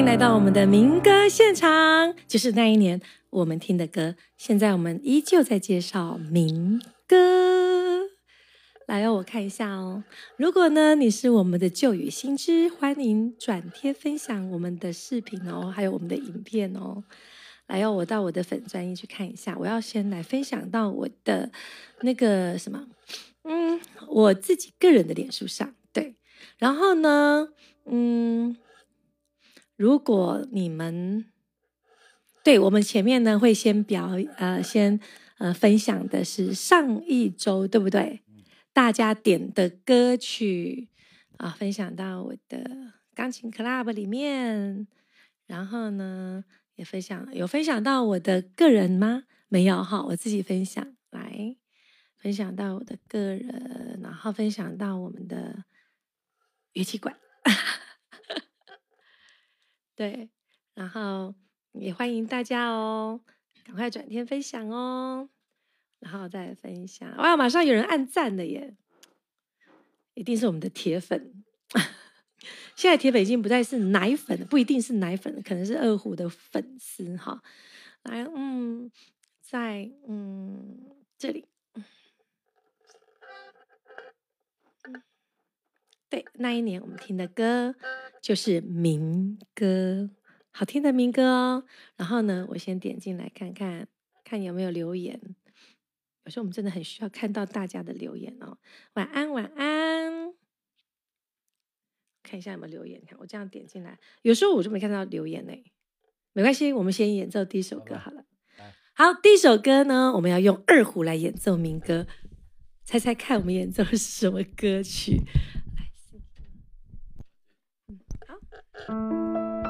迎来到我们的民歌现场，就是那一年我们听的歌。现在我们依旧在介绍民歌。来哦，我看一下哦。如果呢你是我们的旧雨新知，欢迎转贴分享我们的视频哦，还有我们的影片哦。来哦，我到我的粉专一去看一下。我要先来分享到我的那个什么，嗯，我自己个人的脸书上。对，然后呢，嗯。如果你们对我们前面呢会先表呃先呃分享的是上一周对不对？大家点的歌曲啊，分享到我的钢琴 club 里面，然后呢也分享有分享到我的个人吗？没有哈，我自己分享来分享到我的个人，然后分享到我们的乐器馆。对，然后也欢迎大家哦，赶快转天分享哦，然后再分享。哇，马上有人按赞了耶，一定是我们的铁粉。现在铁粉已经不再是奶粉，不一定是奶粉，可能是二胡的粉丝哈。来，嗯，在嗯这里。对，那一年我们听的歌就是民歌，好听的民歌哦。然后呢，我先点进来看看，看有没有留言。有时候我们真的很需要看到大家的留言哦。晚安，晚安。看一下有没有留言，看我这样点进来，有时候我就没看到留言呢。没关系，我们先演奏第一首歌好了。好，第一首歌呢，我们要用二胡来演奏民歌。猜猜看，我们演奏的是什么歌曲？Thank you.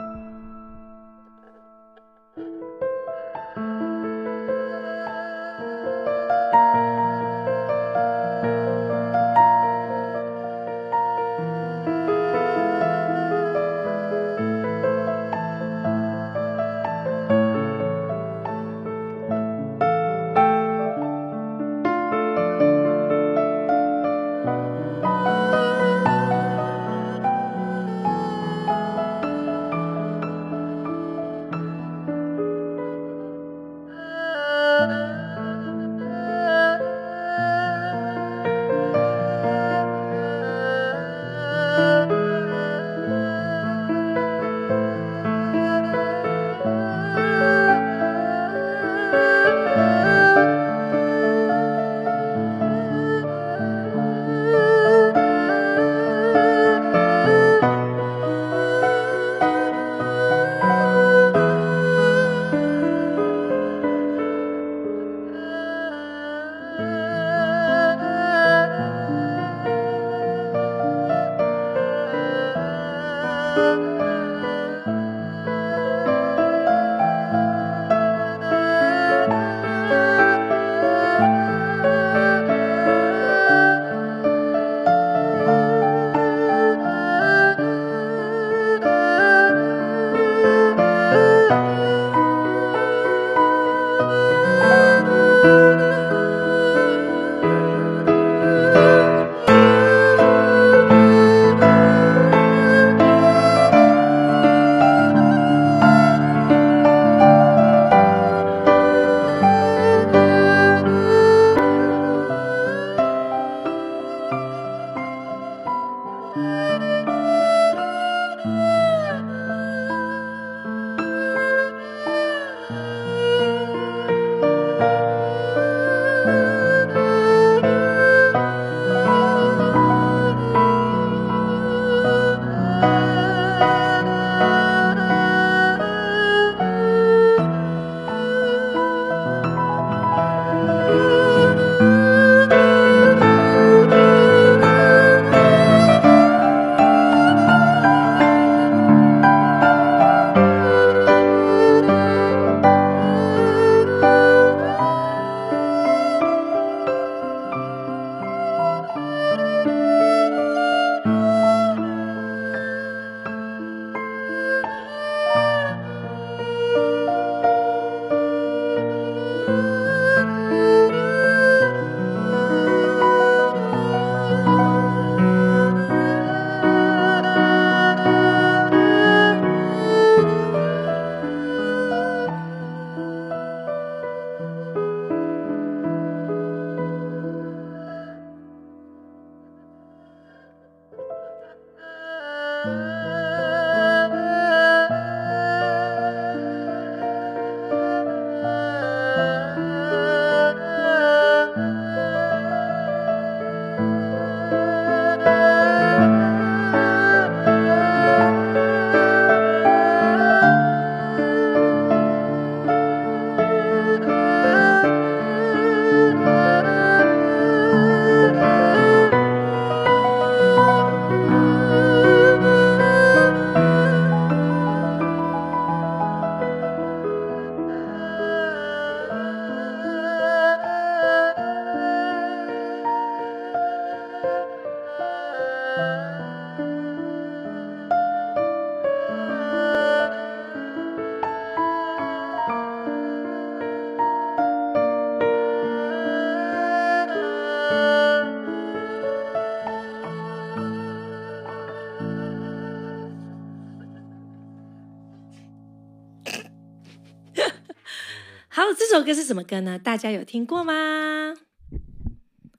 这首歌是什么歌呢？大家有听过吗？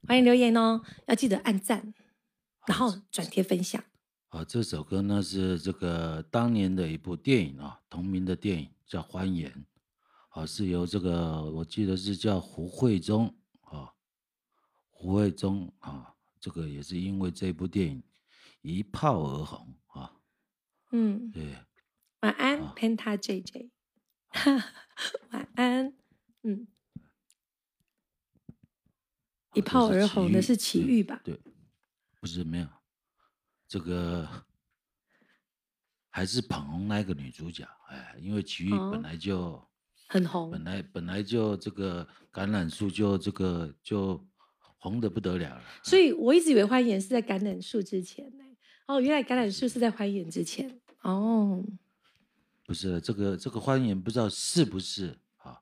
欢迎留言哦，要记得按赞，然后转贴分享。啊，这首歌呢是这个当年的一部电影啊，同名的电影叫《欢颜》，啊，是由这个我记得是叫胡慧中啊，胡慧中啊，这个也是因为这部电影一炮而红啊。嗯，对，晚安，Penta JJ，晚安，嗯。一炮而红的是齐豫吧？对，不是没有，这个还是捧红那个女主角。哎，因为齐豫本来就、哦、很红，本来本来就这个橄榄树就这个就红的不得了了。所以我一直以为欢颜是在橄榄树之前呢。哦，原来橄榄树是在欢颜之前。哦，不是这个这个欢颜不知道是不是啊？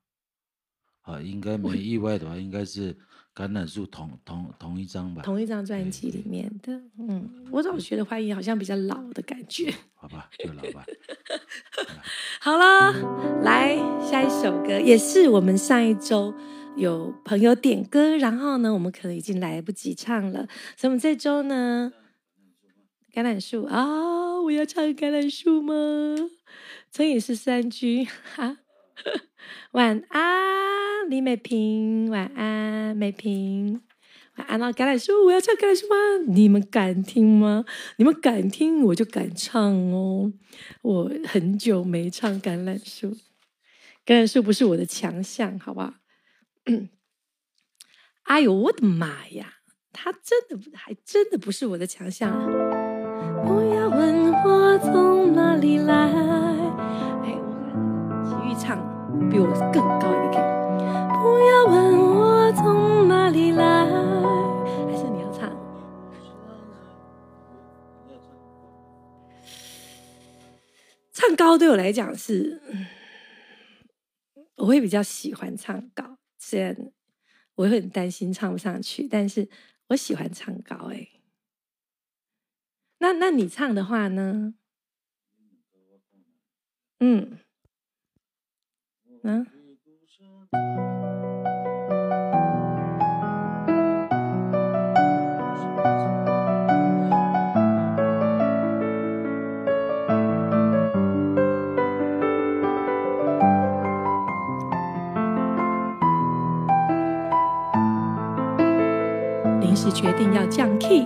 啊，应该没意外的话，应该是。橄榄树同同同一张吧，同一张专辑里面的，嗯，我总觉得欢颜好像比较老的感觉，好吧，就老吧。好了，来下一首歌，也是我们上一周有朋友点歌，然后呢，我们可能已经来不及唱了，所以我们这周呢，橄榄树啊，我要唱橄榄树吗？这也是三句哈。晚安，李美萍。晚安，美萍。晚安了，橄榄树，我要唱橄榄树吗？你们敢听吗？你们敢听，我就敢唱哦。我很久没唱橄榄树，橄榄树不是我的强项，好不好？哎呦，我的妈呀！他真的，还真的不是我的强项。不要问我从哪里来。比我更高一个 K，不要问我从哪里来，还是你要唱？唱高对我来讲是，我会比较喜欢唱高，虽然我会很担心唱不上去，但是我喜欢唱高。哎，那那你唱的话呢？嗯。嗯，临时决定要降 key。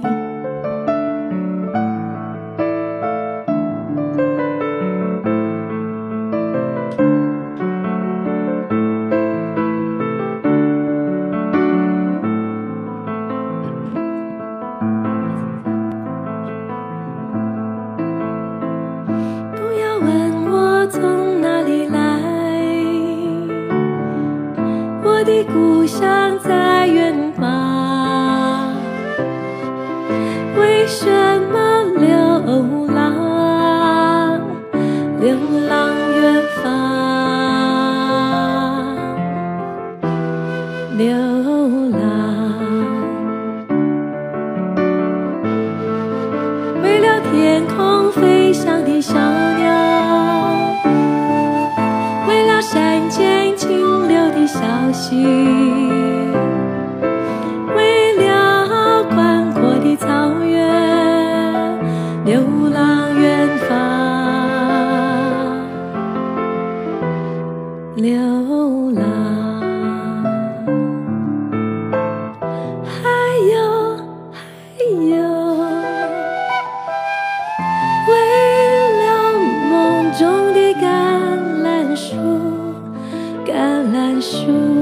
难说。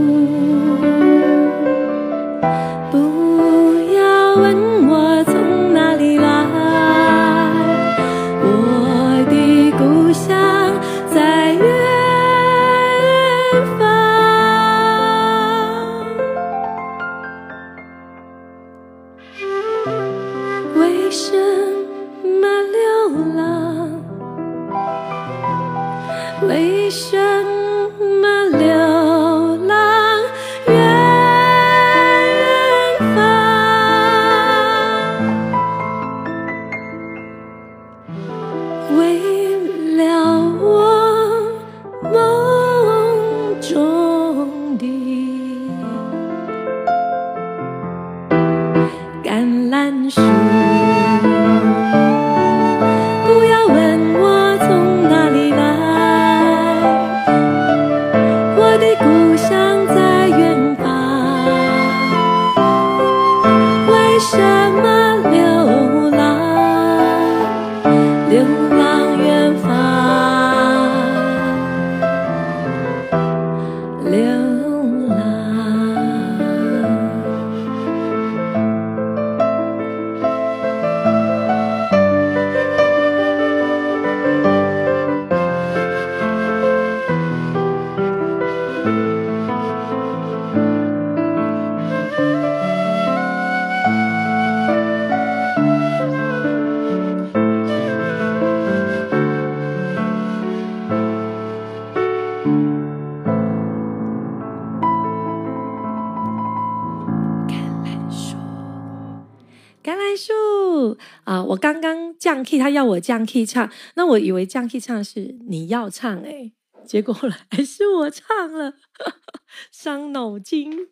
降 key 唱，那我以为降 key 唱是你要唱哎、结果后来还是我唱了，伤脑筋。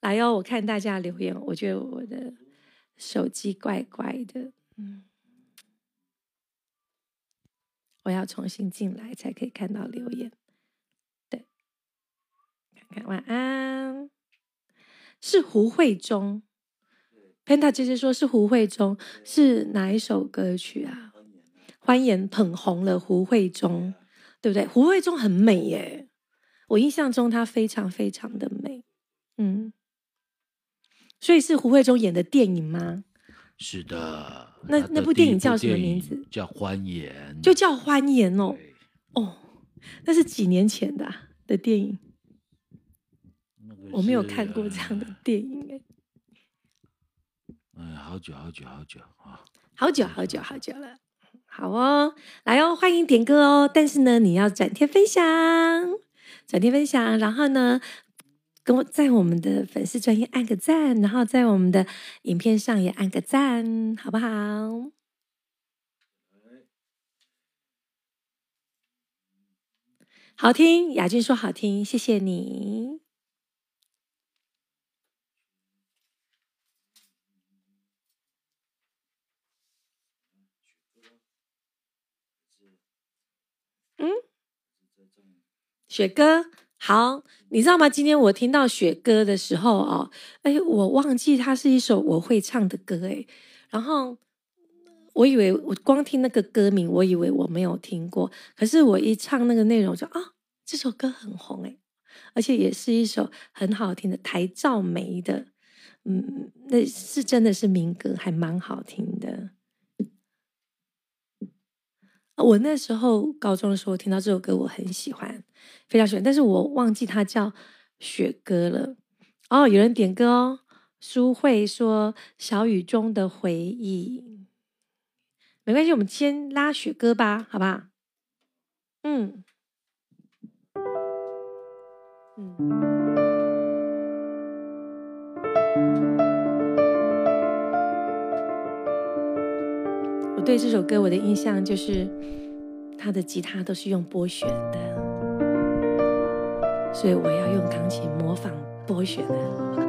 来哟，我看大家留言，我觉得我的手机怪怪的，嗯，我要重新进来才可以看到留言。对，看看晚安，是胡慧中。Penta 姐姐说是胡慧中，是哪一首歌曲啊？欢颜捧红了胡慧中，对不对？胡慧中很美耶，我印象中她非常非常的美，嗯，所以是胡慧中演的电影吗？是的。那那部电影叫什么名字？叫《欢颜》，就叫《欢颜》哦。哦，那是几年前的、啊、的电影，我没有看过这样的电影哎。嗯，好久好久好久啊！好久好久好久了，好哦，来哦，欢迎点歌哦。但是呢，你要转贴分享，转贴分享，然后呢，跟我在我们的粉丝专业按个赞，然后在我们的影片上也按个赞，好不好？好听，雅君说好听，谢谢你。嗯，雪歌。好，你知道吗？今天我听到雪歌的时候哦，哎，我忘记它是一首我会唱的歌哎，然后我以为我光听那个歌名，我以为我没有听过，可是我一唱那个内容就啊，这首歌很红哎，而且也是一首很好听的台照梅的，嗯，那是真的是民歌，还蛮好听的。我那时候高中的时候听到这首歌，我很喜欢，非常喜欢，但是我忘记它叫雪歌了。哦，有人点歌哦，书慧说小雨中的回忆，没关系，我们先拉雪歌吧，好不好？嗯，嗯。对这首歌，我的印象就是他的吉他都是用拨弦的，所以我要用钢琴模仿拨弦的。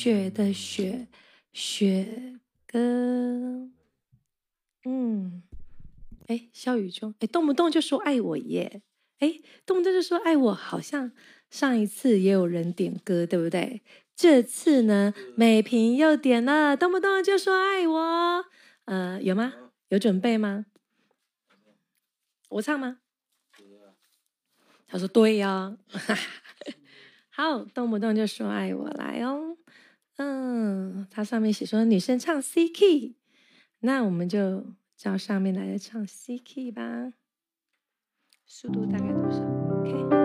雪的雪，雪歌。嗯，哎，萧雨中，哎，动不动就说爱我耶，哎，动不动就说爱我，好像上一次也有人点歌，对不对？这次呢，美萍又点了，动不动就说爱我，呃，有吗？有准备吗？我唱吗？他说对呀。好，动不动就说爱我来哦，嗯，它上面写说女生唱 C key，那我们就照上面来唱 C key 吧，速度大概多少？OK。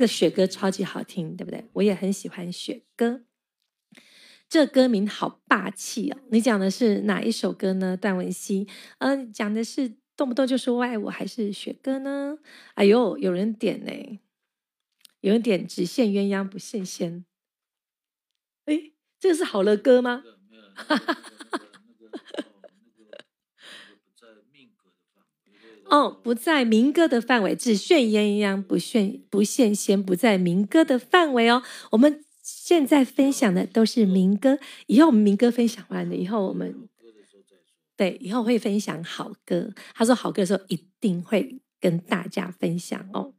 个雪歌超级好听，对不对？我也很喜欢雪歌，这歌名好霸气哦。你讲的是哪一首歌呢？段文熙，嗯、讲的是动不动就说爱我，还是雪歌呢？哎呦，有人点呢，有人点只羡鸳鸯不羡仙，哎，这个是好了歌吗？哈哈哈哈。哦，不在民歌的范围，只羡鸳鸯不羡不羡仙，不在民歌的范围哦。我们现在分享的都是民歌，以后我们民歌分享完了以后，我们对以后会分享好歌。他说好歌的时候一定会跟大家分享哦。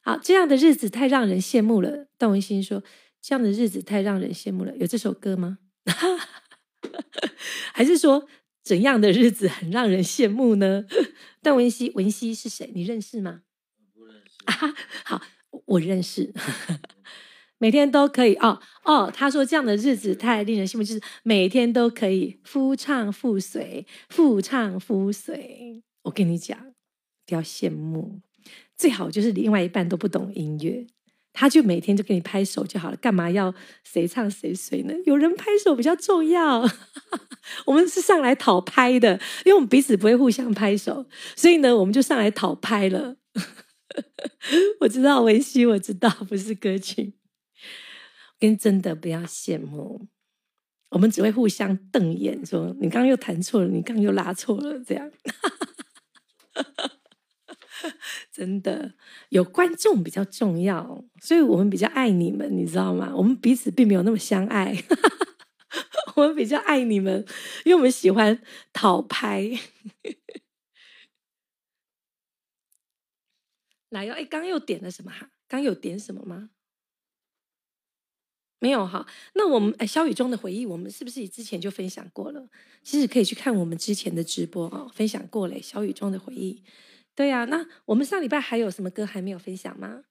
好，这样的日子太让人羡慕了。段文心说，这样的日子太让人羡慕了。有这首歌吗？还是说？怎样的日子 很让人羡慕呢？段文熙，文熙是谁？你认识吗？不认识啊。好，我认识。每天都可以哦哦。他说这样的日子太令人羡慕，就是每天都可以夫唱妇随，夫唱妇随。我跟你讲，不要羡慕，最好就是另外一半都不懂音乐。他就每天就给你拍手就好了，干嘛要谁唱谁随呢？有人拍手比较重要。我们是上来讨拍的，因为我们彼此不会互相拍手，所以呢，我们就上来讨拍了。我知道文熙，我知道不是歌曲，跟真的不要羡慕，我们只会互相瞪眼，说你刚刚又弹错了，你刚刚又拉错了，这样。真的有观众比较重要，所以我们比较爱你们，你知道吗？我们彼此并没有那么相爱，我们比较爱你们，因为我们喜欢讨拍。来哟，哎，刚又点了什么哈？刚有点什么吗？没有哈。那我们哎，小雨中的回忆，我们是不是之前就分享过了？其实可以去看我们之前的直播哦，分享过嘞。小雨中的回忆。对呀、那我们上礼拜还有什么歌还没有分享吗？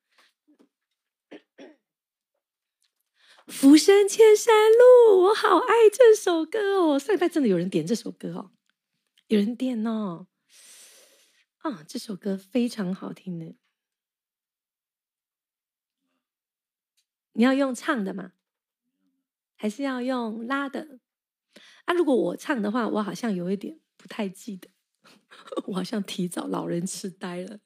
浮生千山路，我好爱这首歌哦。上礼拜真的有人点这首歌哦，有人点哦。啊，这首歌非常好听的。你要用唱的吗？还是要用拉的？啊，如果我唱的话，我好像有一点不太记得。我好像提早老人痴呆了。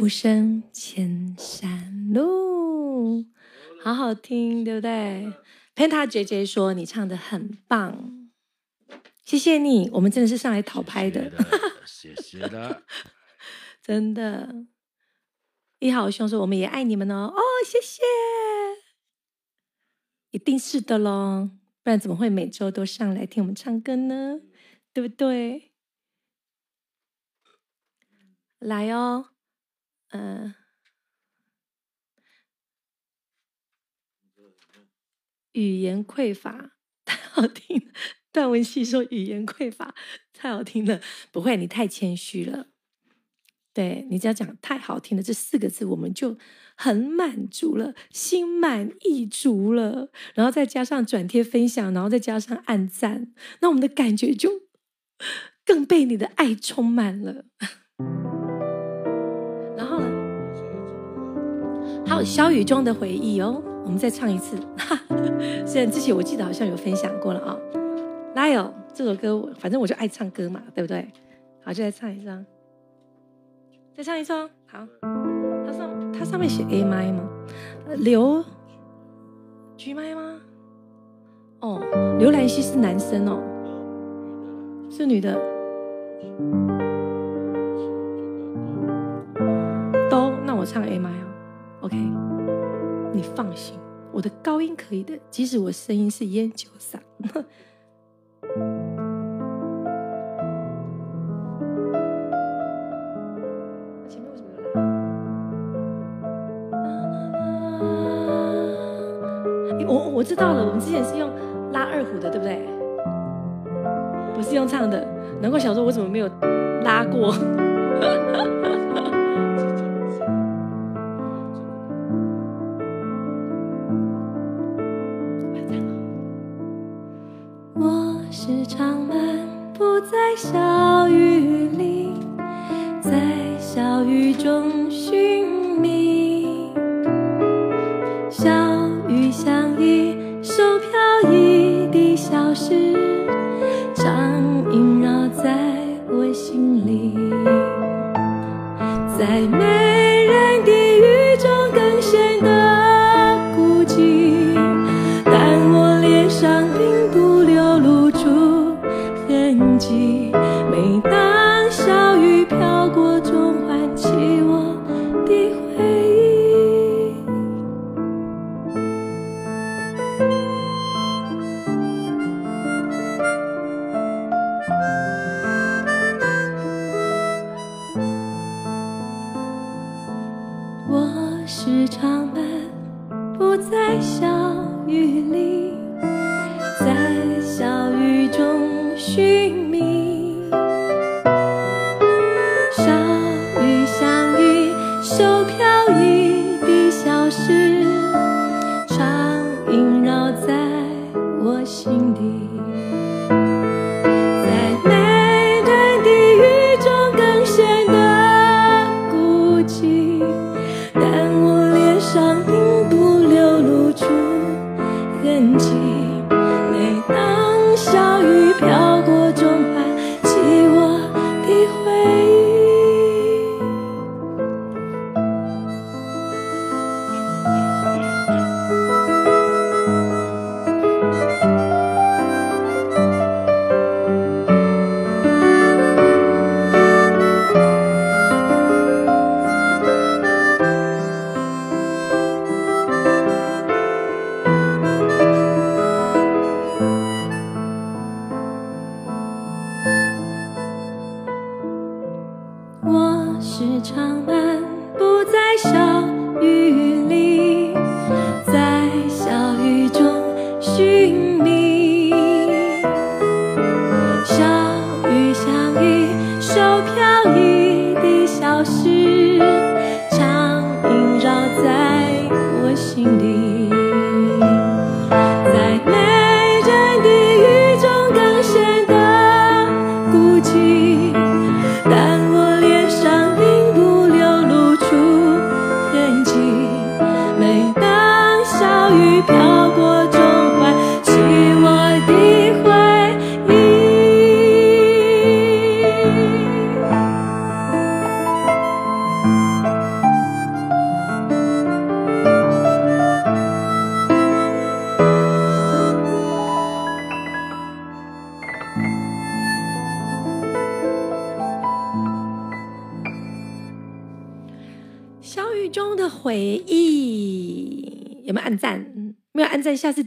浮生千山路，好好听，对不对？Penta 姐姐说你唱的很棒，谢谢你，我们真的是上来讨拍的，谢谢的，真的。一豪兄说我们也爱你们哦，哦，谢谢，一定是的喽，不然怎么会每周都上来听我们唱歌呢？对不对？来哦。嗯，语言匮乏太好听了。段文熙说语言匮乏太好听了，不会，你太谦虚了。对，你只要讲太好听了这四个字，我们就很满足了，心满意足了。然后再加上转贴分享，然后再加上按赞，那我们的感觉就更被你的爱充满了。然后呢？还有，小雨中的回忆哦，我们再唱一次。虽然之前我记得好像有分享过了啊、哦。来哦，这首歌反正我就爱唱歌嘛，对不对？好，就来唱一张，再唱一次哦。好，它上它上面写 A 麦吗？刘 G 麦吗？哦，刘兰熙是男生哦，是女的。我唱 a 哦。Ok 你放心我的高音可以的即使我声音是烟酒嗓。我我知道了我们之前是用拉二胡的对不对？不是用唱的难怪小时候我怎么没有拉过。时常漫步在小雨里，在小雨中寻是长安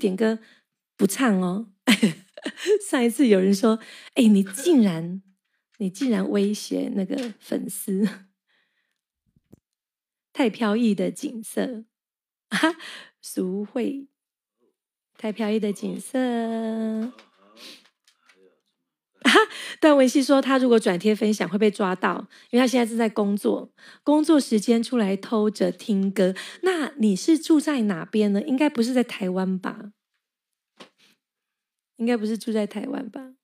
点歌不唱哦。上一次有人说：“哎，你竟然，你竟然威胁那个粉丝，太飘逸的景色啊！” 俗会，太飘逸的景色！段文熙说：“他如果转贴分享会被抓到，因为他现在正在工作，工作时间出来偷着听歌。那你是住在哪边呢？应该不是在台湾吧？应该不是住在台湾吧？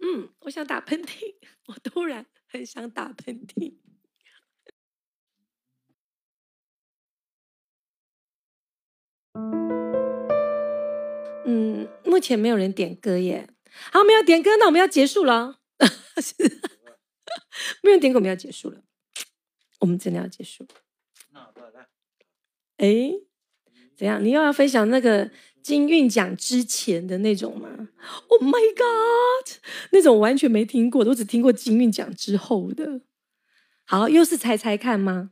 嗯，我想打喷嚏，我突然很想打喷嚏。嗯，目前没有人点歌耶。好，没有点歌，那我们要结束了。没有点歌，我们要结束了。我们真的要结束。那来哎，怎样？你又要分享那个金韵奖之前的那种吗？Oh my god，那种完全没听过的，我只听过金韵奖之后的。好，又是猜猜看吗？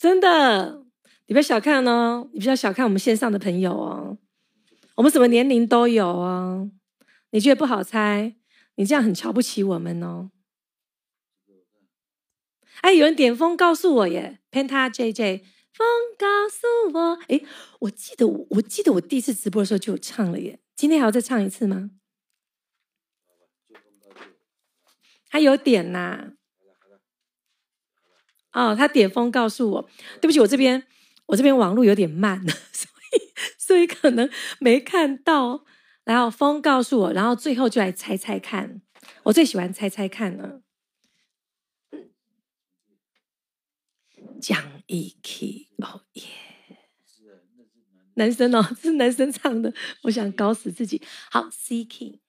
真的，你不要小看哦，你不要小看我们线上的朋友哦，我们什么年龄都有哦。你觉得不好猜，你这样很瞧不起我们哦。哎，有人点风告诉我耶，Penta JJ，风告诉我，哎，我记得我记得我第一次直播的时候就有唱了耶，今天还要再唱一次吗？他有点呐，哦，他点风告诉我，对不起，我这边我这边网络有点慢，所以所以可能没看到。然后风告诉我，然后最后就来猜猜看。我最喜欢猜猜看了。讲一句哦耶！男生哦，是男生唱的。我想搞死自己。好，C key。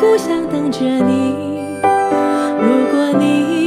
故乡等着你。如果你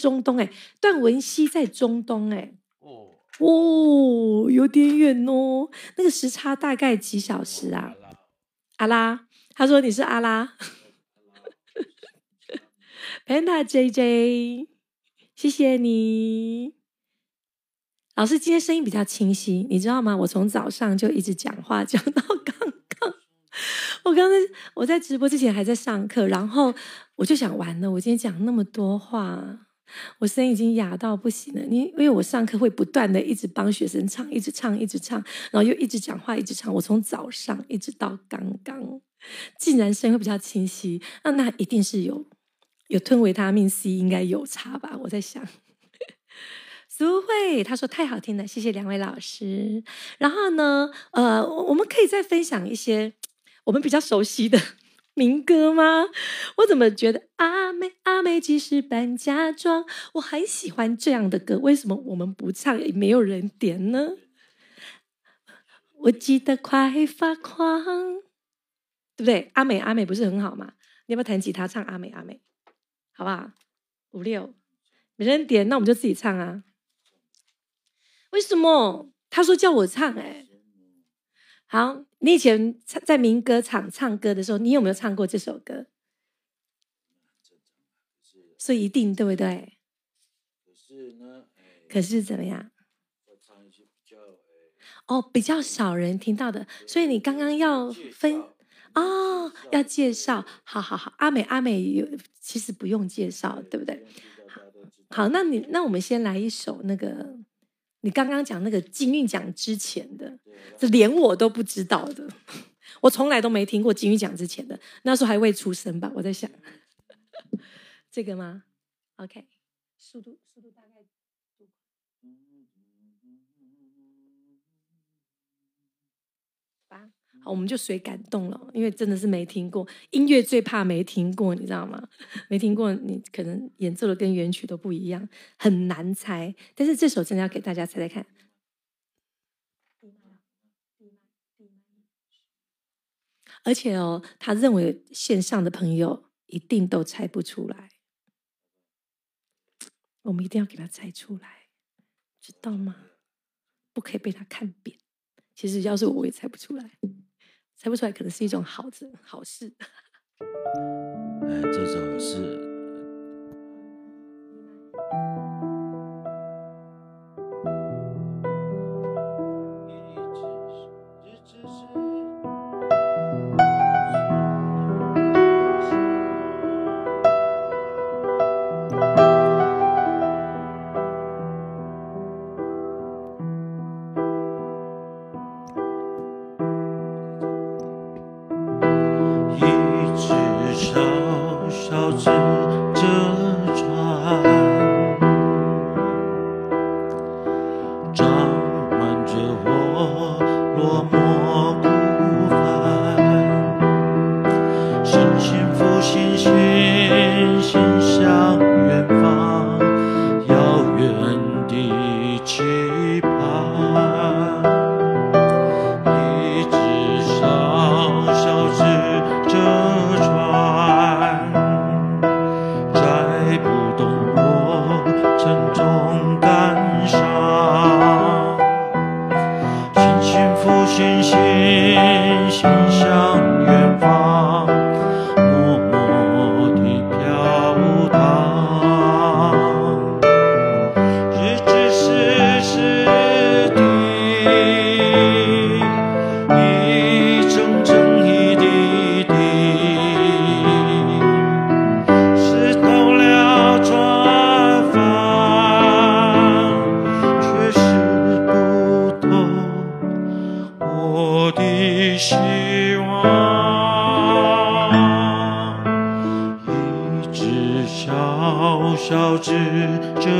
中东哎，段文熙在中东哎，哦哦，有点远哦，那个时差大概几小时啊？阿拉，他说你是阿拉，Panda JJ，谢谢你，老师今天声音比较清晰，你知道吗？我从早上就一直讲话讲到刚刚，我刚才我在直播之前还在上课，然后。我就想完了，我今天讲那么多话，我声音已经哑到不行了。你因为我上课会不断的一直帮学生唱，一直唱，一直唱，然后又一直讲话，一直唱。我从早上一直到刚刚，竟然声音会比较清晰，那那一定是有有吞维他命 C，应该有差吧？我在想。苏慧他说太好听了，谢谢两位老师。然后呢，呃，我们可以再分享一些我们比较熟悉的。民歌吗？我怎么觉得阿妹阿妹即使扮假装，我很喜欢这样的歌。为什么我们不唱，也没有人点呢？我记得快发狂，对不对？阿美阿美不是很好吗？你要不要弹吉他唱阿美阿美？好不好？五六，没人点，那我们就自己唱啊。为什么？他说叫我唱，哎，好，你以前在民歌场唱歌的时候，你有没有唱过这首歌？所以一定对不对？可是呢？可是怎么样？哦，比较少人听到的，所以你刚刚要分哦，要介绍，好好好，阿美阿美有，其实不用介绍，对不对？好，好，那你那我们先来一首那个，你刚刚讲那个金韵奖之前的，这连我都不知道的，我从来都没听过金韵奖之前的，那时候还未出生吧？我在想，这个吗？OK，速度速度大概。好，我们就随感动了，因为真的是没听过音乐，最怕没听过，你知道吗？没听过，你可能演奏的跟原曲都不一样，很难猜。但是这首真的要给大家猜猜看。而且哦，他认为线上的朋友一定都猜不出来，我们一定要给他猜出来，知道吗？不可以被他看扁。其实要是我，我也猜不出来。猜不出来，可能是一种好事，好事。哎，这首是。希望，一直小小指着。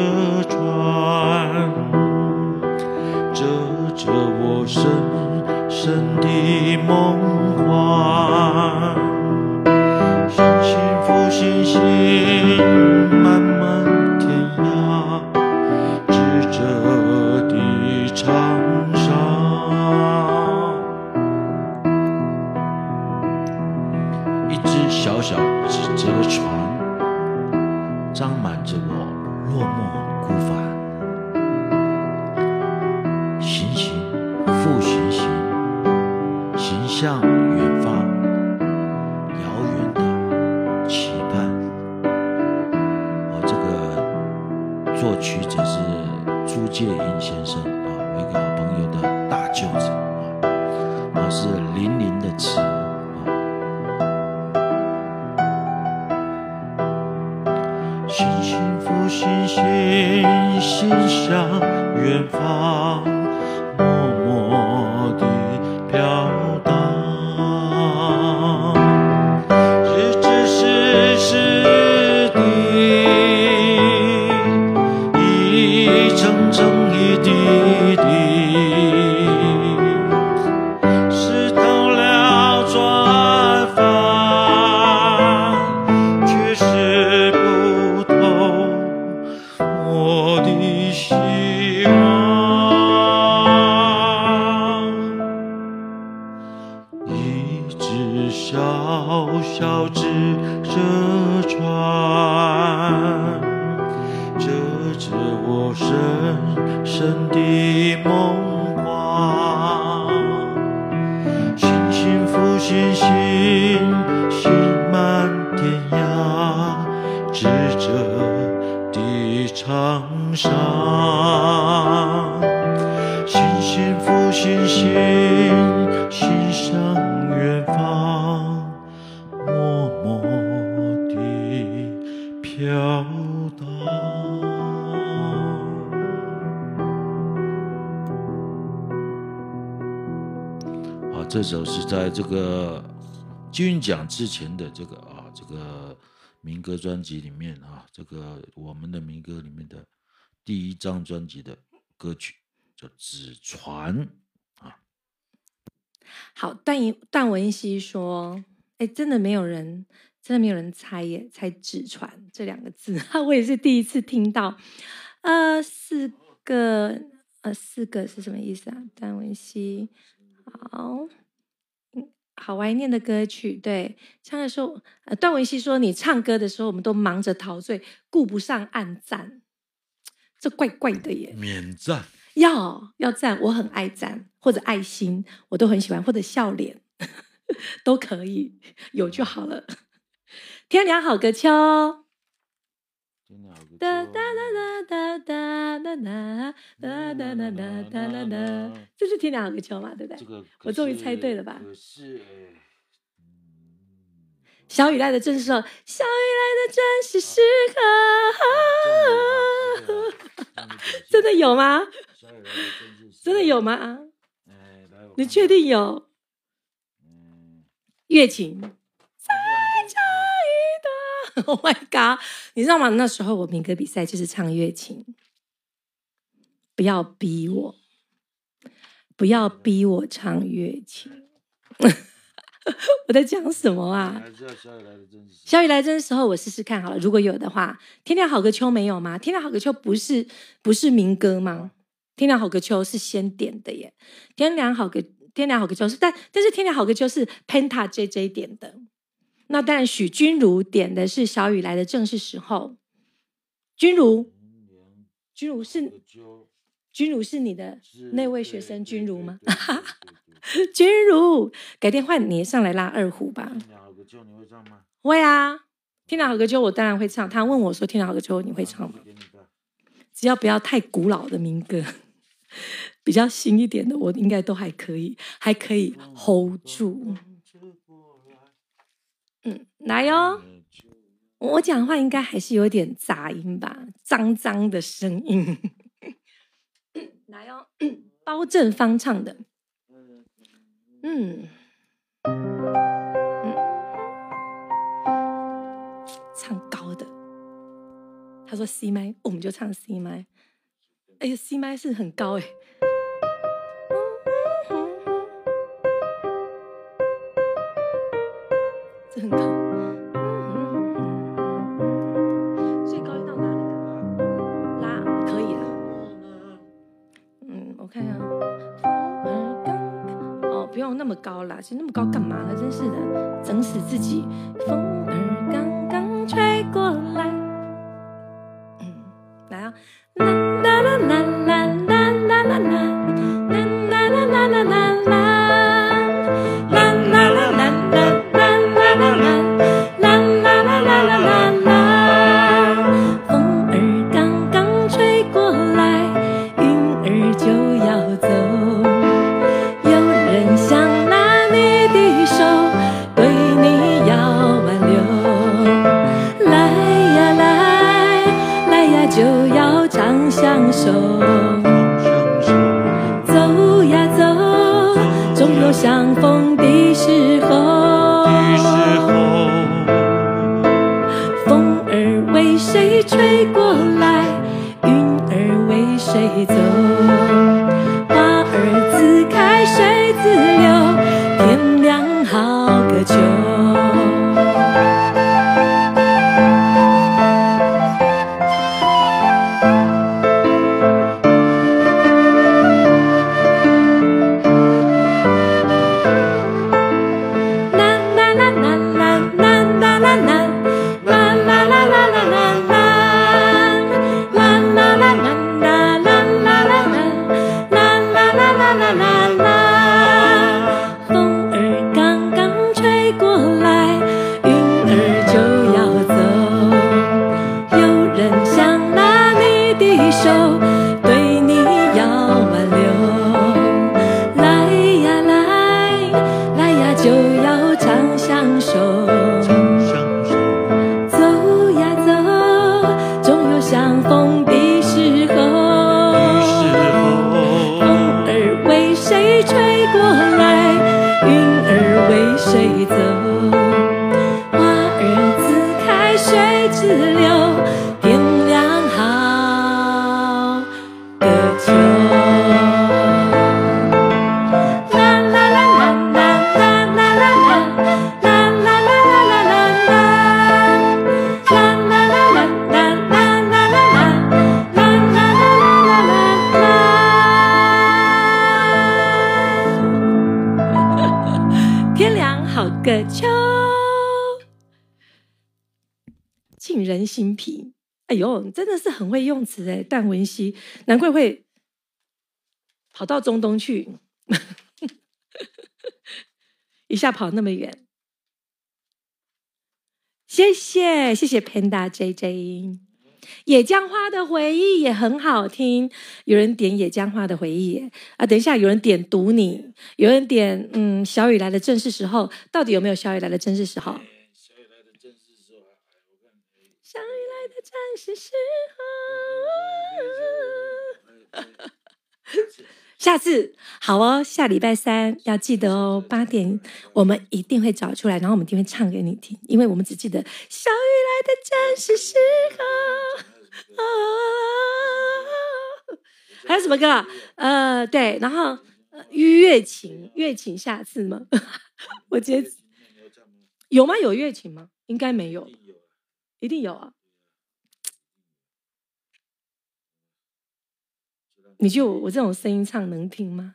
上，星星复星星，心向远方，默默地飘荡。啊，这首是在这个金奖之前的这个啊，这个。民歌专辑里面啊，这个我们的民歌里面的第一张专辑的歌曲叫《纸船》啊。好，段一段文熙说：“哎，真的没有人，真的没有人猜耶，猜‘纸船’这两个字，我也是第一次听到。呃，四个，呃，四个是什么意思啊？段文熙，好。”好怀念的歌曲，对，唱的时候，段文熙说：“你唱歌的时候，我们都忙着陶醉，顾不上按赞，这怪怪的耶。”免赞，要要赞，我很爱赞，或者爱心，我都很喜欢，或者笑脸 都可以，有就好了。天凉好个秋。哒哒哒哒哒哒哒哒哒哒哒哒哒哒哒，这是天凉好个秋嘛？对不对？这个我终于猜对了吧？是，小雨来的正是时候，小雨来的正是时刻。真的有吗？真的有吗？你确定有？月琴。Oh my god！你知道吗？那时候我民歌比赛就是唱月琴，不要逼我，不要逼我唱月琴。我在讲什么啊？小雨来真的时候，我试试看好了。如果有的话，天亮好个秋没有吗？天亮好个秋不是不是民歌吗？天亮好个秋是先点的耶。天亮好个天亮好个秋是，但但是天亮好个秋是 Penta JJ 点的。那当然，许君如点的是小雨来的正是时候。君如，君如是君如是你的那位学生君如吗？君如，改天换你上来拉二胡吧。天凉好个秋，你会唱吗？会啊，天凉好个秋，我当然会唱。他问我说：“天凉好个秋，你会唱吗？”只要不要太古老的民歌，比较新一点的，我应该都还可以，还可以 hold 住。嗯，来哟！我讲话应该还是有点杂音吧，脏脏的声音。来哟，包正方唱的。嗯，嗯，唱高的。他说 C 麦，我们就唱 C 麦。哎呀，C 麦是很高哎。这很高，那么高啦，其实那么高干嘛呢？真是的，整死自己。风儿刚刚吹过词哎，段文熙，难怪会跑到中东去，一下跑那么远。谢谢谢谢 Panda JJ，野姜花的回忆也很好听，有人点野姜花的回忆啊，等一下有人点读你，有人点嗯小雨来的正是时候，到底有没有小雨来的正是时候？小雨来的正是时候，下次好哦，下礼拜三要记得哦，八点我们一定会找出来，然后我们一定会唱给你听，因为我们只记得小雨来的正是时候。还有什么歌？呃，对，然后月琴，月琴，下次吗？我觉得有吗？有月琴吗？应该没有，一定有啊。你就我这种声音唱能听吗？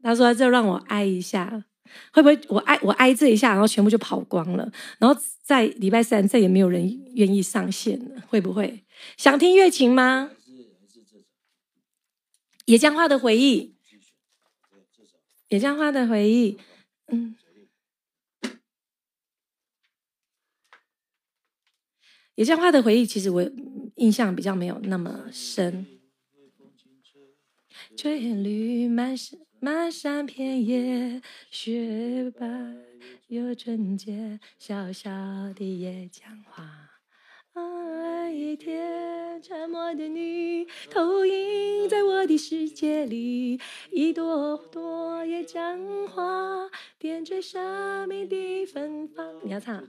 他说：“这让我挨一下，会不会我挨我挨这一下，然后全部就跑光了？然后在礼拜三再也没有人愿意上线了，会不会？想听月琴吗？野姜花的回忆，野姜花的回忆，嗯，野姜花的回忆，其实我印象比较没有那么深。”翠绿满山满山遍野，雪白又纯洁，小小的野姜花。啊，一天沉默的你，投影在我的世界里，一朵朵野姜花，点缀生命的芬芳。你要唱？啊，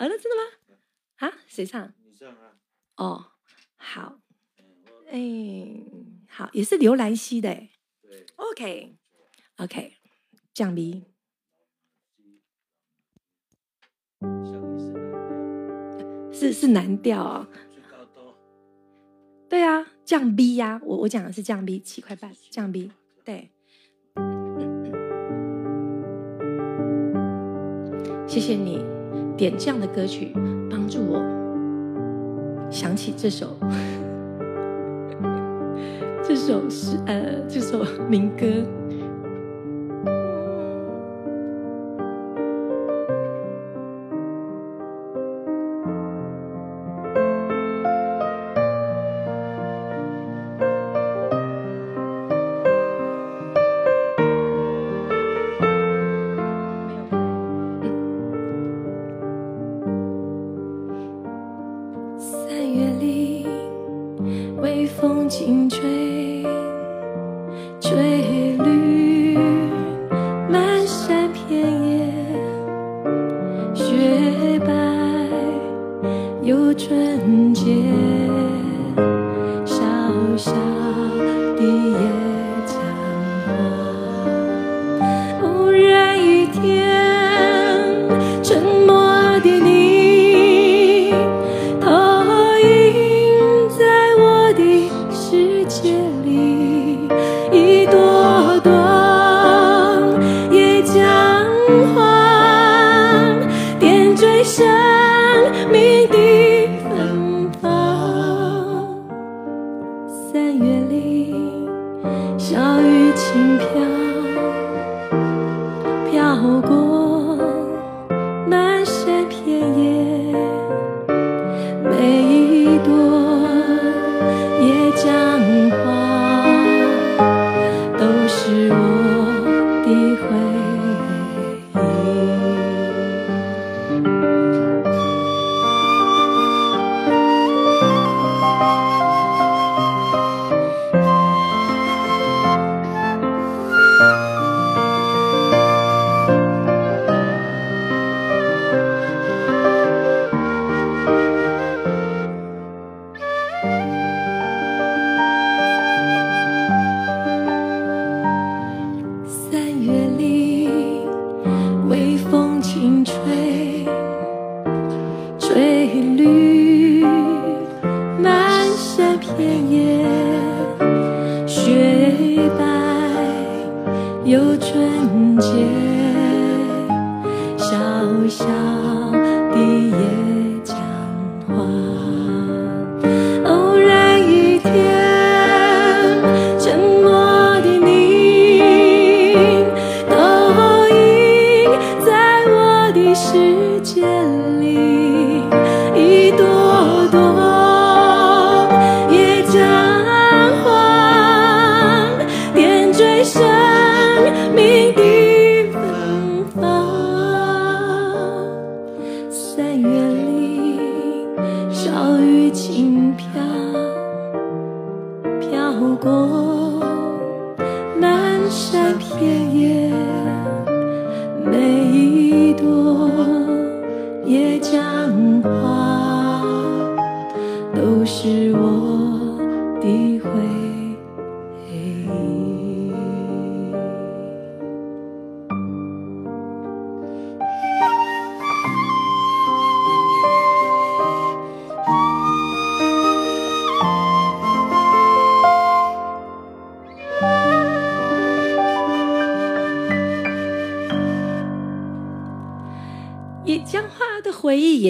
那真的吗？啊，谁唱？你唱啊。哦，好。哎。好，也是刘兰溪的哎。OK，OK，降 B，是是难调啊。对啊，降 B 呀，我我讲的是降 B 七块半，降 B。对，谢谢你点这样的歌曲，帮助我想起这首。这首诗呃，这首民歌。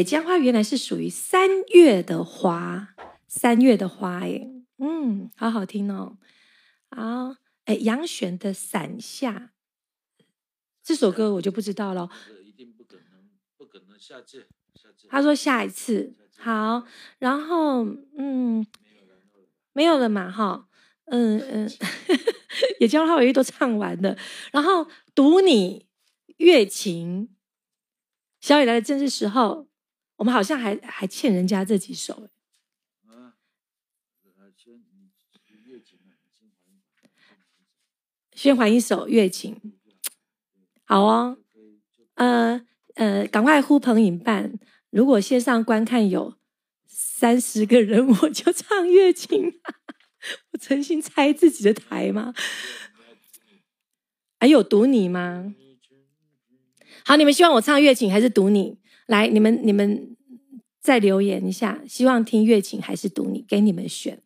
野姜花原来是属于三月的花，三月的花耶，嗯，好好听哦。好，哎，杨选的《伞下》这首歌我就不知道了。一定不可能，不可能下次，下次。他说下一次，好，然后嗯，没有了嘛，哈，嗯嗯，野姜花我一都唱完了，然后读你月琴，小雨来的正是时候。我们好像还还欠人家这几首，先还一首月琴，好哦，呃呃，赶快呼朋引伴，如果线上观看有三十个人，我就唱月琴，我诚心拆自己的台吗？还有读你吗？好，你们希望我唱月琴还是读你？来，你们你们再留言一下，希望听月琴还是读你，给你们选。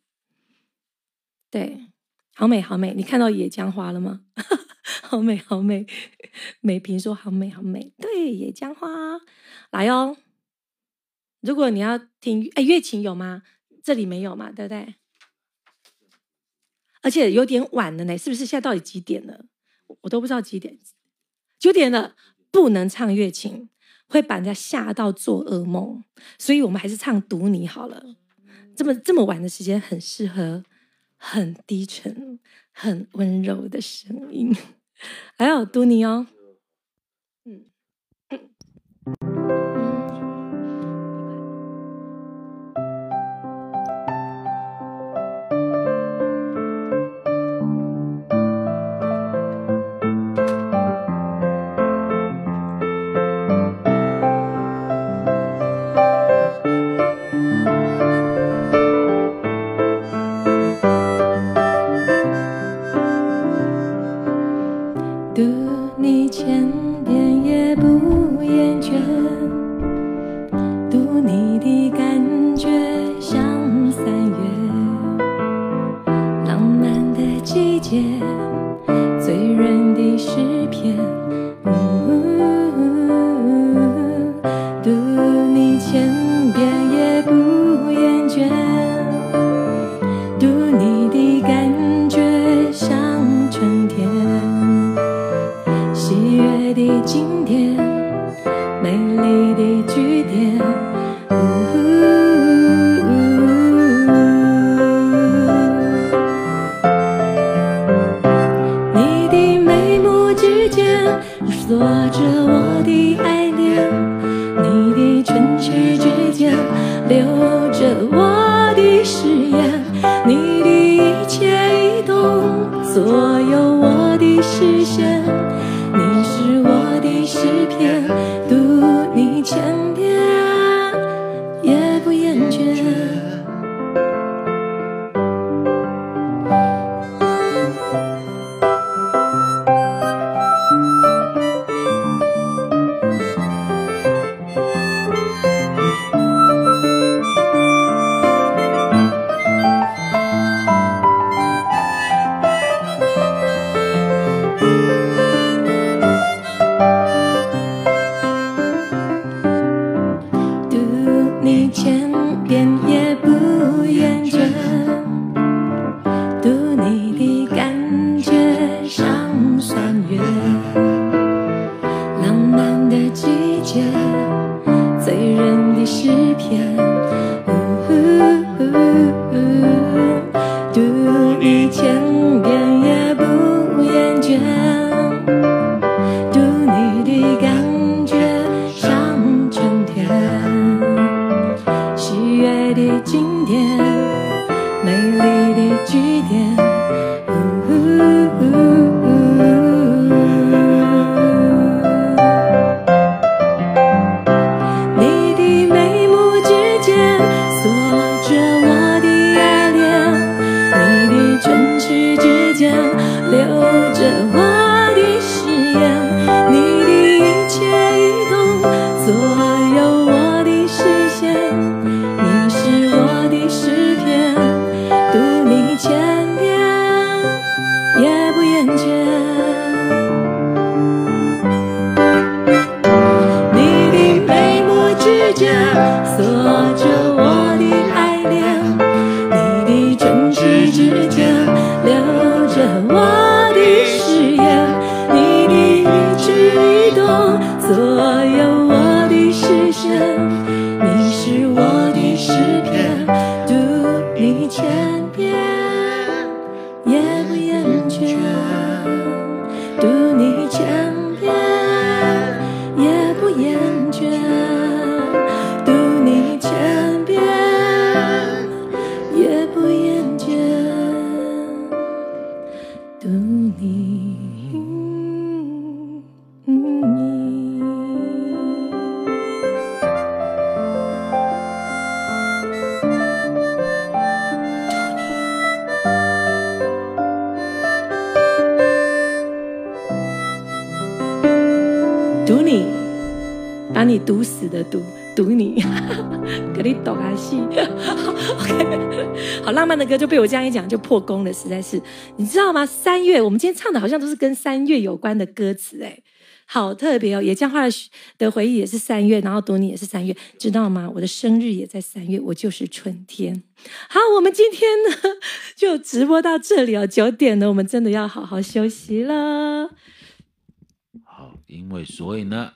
对，好美好美，你看到野姜花了吗？好美好美，美萍说好美好美。对，野姜花，来哦。如果你要听，哎，月琴有吗？这里没有嘛，对不对？而且有点晚了呢，是不是？现在到底几点了？我都不知道几点，九点了，不能唱月琴。会把人家吓到做噩梦，所以我们还是唱《读你》好了。这么这么晚的时间，很适合很低沉、很温柔的声音。还有《读你》哦。被我这样一讲就破功了，实在是，你知道吗？三月，我们今天唱的好像都是跟三月有关的歌词，哎，好特别哦。野姜花的回忆也是三月，然后读你也是三月，知道吗？我的生日也在三月，我就是春天。好，我们今天呢 就直播到这里哦，九点了，我们真的要好好休息了。好，因为所以呢。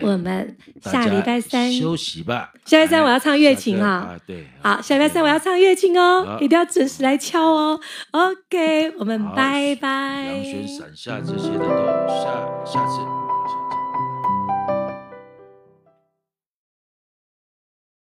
我们下礼拜三休息吧。下礼拜三我要唱月琴哈、哦。对，好，下礼拜三我要唱月琴哦，一定要准时来敲哦。OK，我们拜拜。杨轩、闪下这些的都下下次。